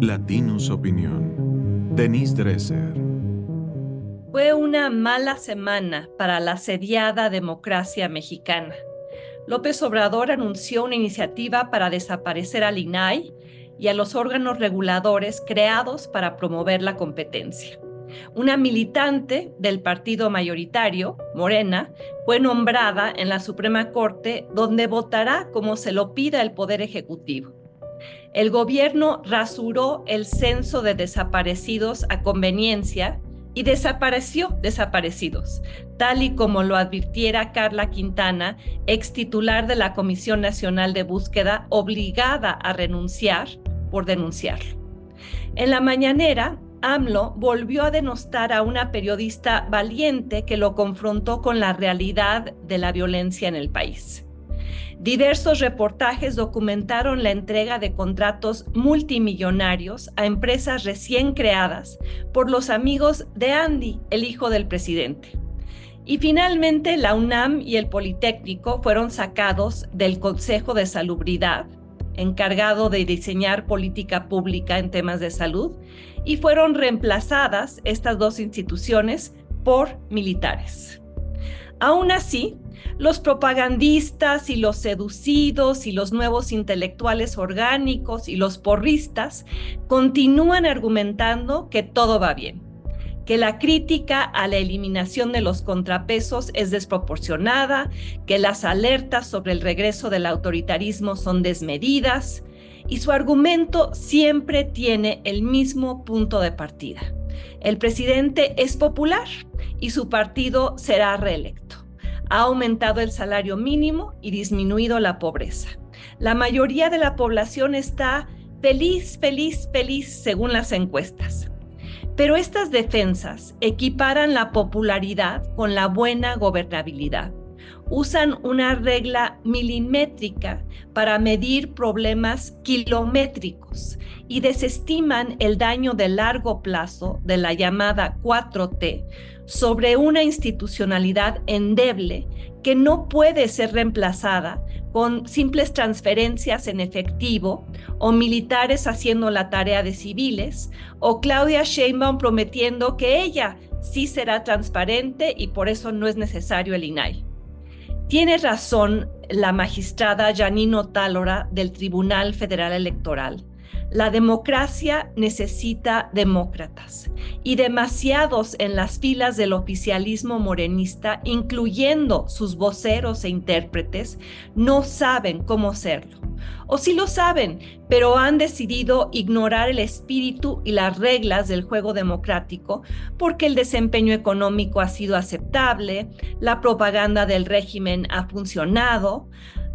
Latinus Opinión. Denise Dresser. Fue una mala semana para la asediada democracia mexicana. López Obrador anunció una iniciativa para desaparecer al INAI y a los órganos reguladores creados para promover la competencia. Una militante del partido mayoritario, Morena, fue nombrada en la Suprema Corte donde votará como se lo pida el Poder Ejecutivo. El gobierno rasuró el censo de desaparecidos a conveniencia y desapareció desaparecidos, tal y como lo advirtiera Carla Quintana, ex titular de la Comisión Nacional de Búsqueda, obligada a renunciar por denunciarlo. En la mañanera, AMLO volvió a denostar a una periodista valiente que lo confrontó con la realidad de la violencia en el país. Diversos reportajes documentaron la entrega de contratos multimillonarios a empresas recién creadas por los amigos de Andy, el hijo del presidente. Y finalmente la UNAM y el Politécnico fueron sacados del Consejo de Salubridad encargado de diseñar política pública en temas de salud, y fueron reemplazadas estas dos instituciones por militares. Aún así, los propagandistas y los seducidos y los nuevos intelectuales orgánicos y los porristas continúan argumentando que todo va bien que la crítica a la eliminación de los contrapesos es desproporcionada, que las alertas sobre el regreso del autoritarismo son desmedidas y su argumento siempre tiene el mismo punto de partida. El presidente es popular y su partido será reelecto. Ha aumentado el salario mínimo y disminuido la pobreza. La mayoría de la población está feliz, feliz, feliz según las encuestas. Pero estas defensas equiparan la popularidad con la buena gobernabilidad. Usan una regla milimétrica para medir problemas kilométricos y desestiman el daño de largo plazo de la llamada 4T sobre una institucionalidad endeble que no puede ser reemplazada con simples transferencias en efectivo o militares haciendo la tarea de civiles o Claudia Sheinbaum prometiendo que ella sí será transparente y por eso no es necesario el INAI. Tiene razón la magistrada Janino Tálora del Tribunal Federal Electoral la democracia necesita demócratas y demasiados en las filas del oficialismo morenista, incluyendo sus voceros e intérpretes, no saben cómo serlo. O sí lo saben, pero han decidido ignorar el espíritu y las reglas del juego democrático porque el desempeño económico ha sido aceptable, la propaganda del régimen ha funcionado,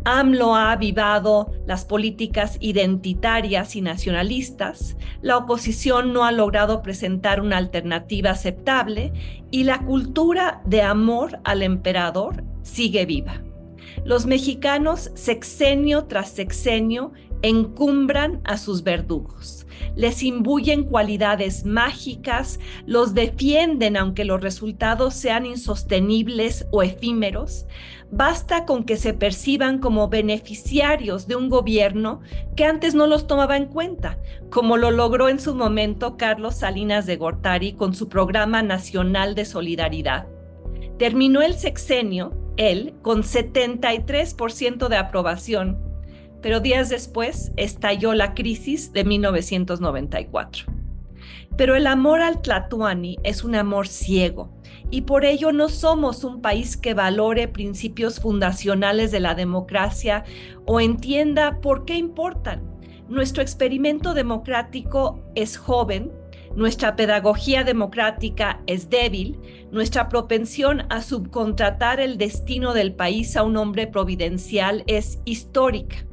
AMLO ha avivado las políticas identitarias y nacionalistas, la oposición no ha logrado presentar una alternativa aceptable y la cultura de amor al emperador sigue viva. Los mexicanos sexenio tras sexenio encumbran a sus verdugos, les imbuyen cualidades mágicas, los defienden aunque los resultados sean insostenibles o efímeros, basta con que se perciban como beneficiarios de un gobierno que antes no los tomaba en cuenta, como lo logró en su momento Carlos Salinas de Gortari con su programa nacional de solidaridad. Terminó el sexenio, él, con 73% de aprobación, pero días después estalló la crisis de 1994. Pero el amor al Tlatuani es un amor ciego y por ello no somos un país que valore principios fundacionales de la democracia o entienda por qué importan. Nuestro experimento democrático es joven, nuestra pedagogía democrática es débil, nuestra propensión a subcontratar el destino del país a un hombre providencial es histórica.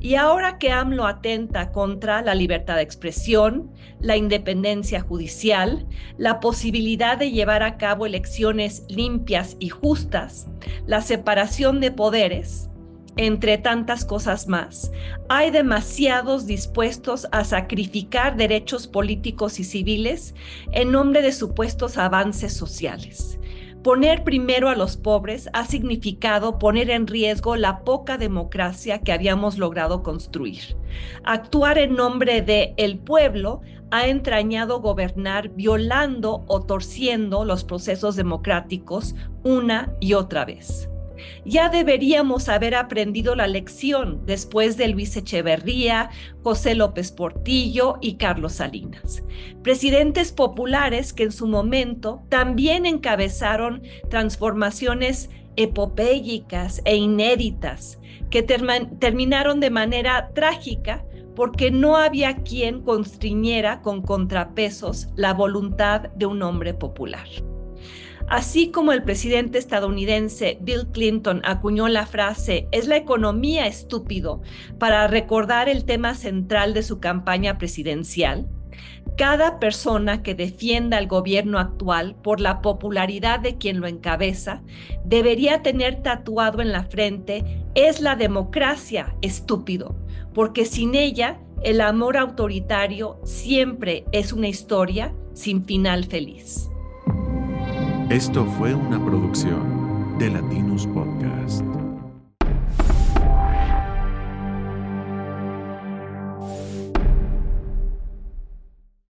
Y ahora que AMLO atenta contra la libertad de expresión, la independencia judicial, la posibilidad de llevar a cabo elecciones limpias y justas, la separación de poderes, entre tantas cosas más, hay demasiados dispuestos a sacrificar derechos políticos y civiles en nombre de supuestos avances sociales. Poner primero a los pobres ha significado poner en riesgo la poca democracia que habíamos logrado construir. Actuar en nombre de el pueblo ha entrañado gobernar violando o torciendo los procesos democráticos una y otra vez. Ya deberíamos haber aprendido la lección después de Luis Echeverría, José López Portillo y Carlos Salinas. Presidentes populares que en su momento también encabezaron transformaciones epopélicas e inéditas que terminaron de manera trágica porque no había quien constriñera con contrapesos la voluntad de un hombre popular. Así como el presidente estadounidense Bill Clinton acuñó la frase es la economía estúpido para recordar el tema central de su campaña presidencial, cada persona que defienda al gobierno actual por la popularidad de quien lo encabeza debería tener tatuado en la frente es la democracia estúpido, porque sin ella el amor autoritario siempre es una historia sin final feliz. Esto fue una producción de Latinus Podcast.